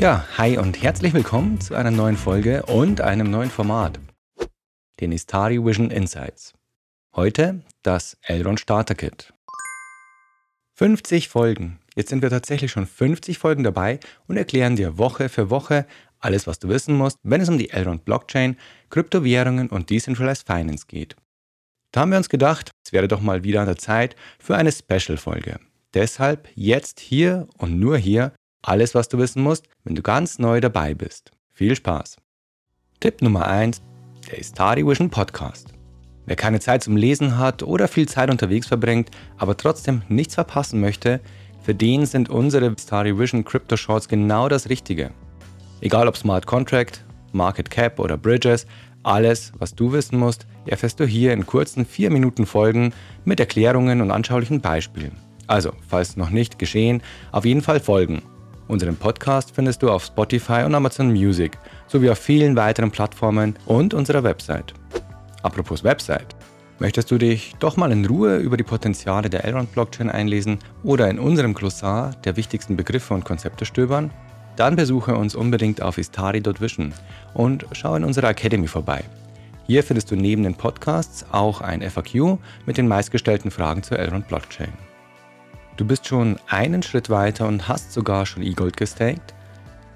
Ja, hi und herzlich willkommen zu einer neuen Folge und einem neuen Format, den Istari Vision Insights. Heute das Elrond Starter Kit. 50 Folgen. Jetzt sind wir tatsächlich schon 50 Folgen dabei und erklären dir Woche für Woche alles, was du wissen musst, wenn es um die Elrond Blockchain, Kryptowährungen und Decentralized Finance geht. Da haben wir uns gedacht, es wäre doch mal wieder an der Zeit für eine Special-Folge. Deshalb jetzt hier und nur hier alles, was du wissen musst, wenn du ganz neu dabei bist. Viel Spaß! Tipp Nummer 1: Der Istari Vision Podcast. Wer keine Zeit zum Lesen hat oder viel Zeit unterwegs verbringt, aber trotzdem nichts verpassen möchte, für den sind unsere Istari Vision Crypto Shorts genau das Richtige. Egal ob Smart Contract, Market Cap oder Bridges, alles, was du wissen musst, erfährst du hier in kurzen 4 Minuten Folgen mit Erklärungen und anschaulichen Beispielen. Also, falls noch nicht geschehen, auf jeden Fall folgen. Unseren Podcast findest du auf Spotify und Amazon Music sowie auf vielen weiteren Plattformen und unserer Website. Apropos Website. Möchtest du dich doch mal in Ruhe über die Potenziale der Elrond Blockchain einlesen oder in unserem Glossar der wichtigsten Begriffe und Konzepte stöbern? Dann besuche uns unbedingt auf istari.vision und schau in unserer Academy vorbei. Hier findest du neben den Podcasts auch ein FAQ mit den meistgestellten Fragen zur Elrond Blockchain. Du bist schon einen Schritt weiter und hast sogar schon E-Gold gestaked?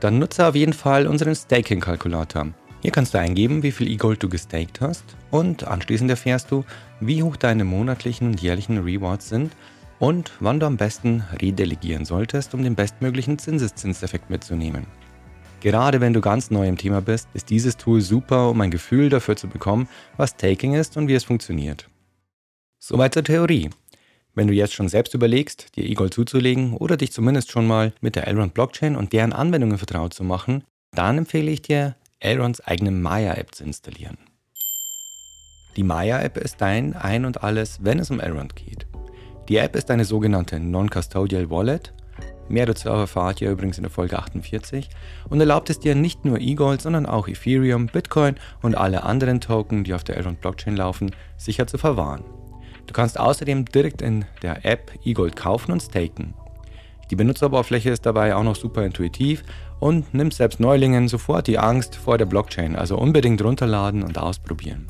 Dann nutze auf jeden Fall unseren Staking-Kalkulator. Hier kannst du eingeben, wie viel E-Gold du gestaked hast und anschließend erfährst du, wie hoch deine monatlichen und jährlichen Rewards sind und wann du am besten redelegieren solltest, um den bestmöglichen Zinseszinseffekt mitzunehmen. Gerade wenn du ganz neu im Thema bist, ist dieses Tool super, um ein Gefühl dafür zu bekommen, was Staking ist und wie es funktioniert. Soweit zur Theorie. Wenn du jetzt schon selbst überlegst, dir E-Gold zuzulegen oder dich zumindest schon mal mit der Elrond Blockchain und deren Anwendungen vertraut zu machen, dann empfehle ich dir, Elronds eigene Maya-App zu installieren. Die Maya-App ist dein Ein und Alles, wenn es um Elrond geht. Die App ist eine sogenannte Non-Custodial Wallet. Mehr dazu erfahrt ihr übrigens in der Folge 48 und erlaubt es dir nicht nur E-Gold, sondern auch Ethereum, Bitcoin und alle anderen Token, die auf der Elrond Blockchain laufen, sicher zu verwahren. Du kannst außerdem direkt in der App eGold kaufen und staken. Die Benutzeroberfläche ist dabei auch noch super intuitiv und nimmt selbst Neulingen sofort die Angst vor der Blockchain, also unbedingt runterladen und ausprobieren.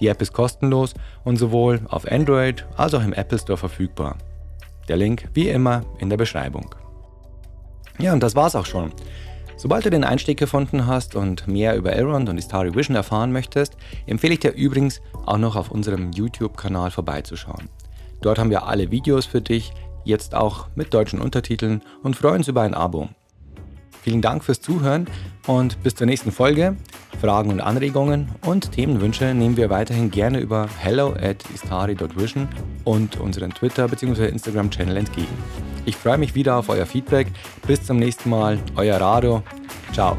Die App ist kostenlos und sowohl auf Android als auch im Apple Store verfügbar. Der Link wie immer in der Beschreibung. Ja, und das war's auch schon. Sobald du den Einstieg gefunden hast und mehr über Elrond und Istari Vision erfahren möchtest, empfehle ich dir übrigens auch noch auf unserem YouTube-Kanal vorbeizuschauen. Dort haben wir alle Videos für dich, jetzt auch mit deutschen Untertiteln und freuen uns über ein Abo. Vielen Dank fürs Zuhören und bis zur nächsten Folge. Fragen und Anregungen und Themenwünsche nehmen wir weiterhin gerne über hello at istari.vision und unseren Twitter- bzw. Instagram-Channel entgegen. Ich freue mich wieder auf euer Feedback. Bis zum nächsten Mal, euer Rado. Ciao.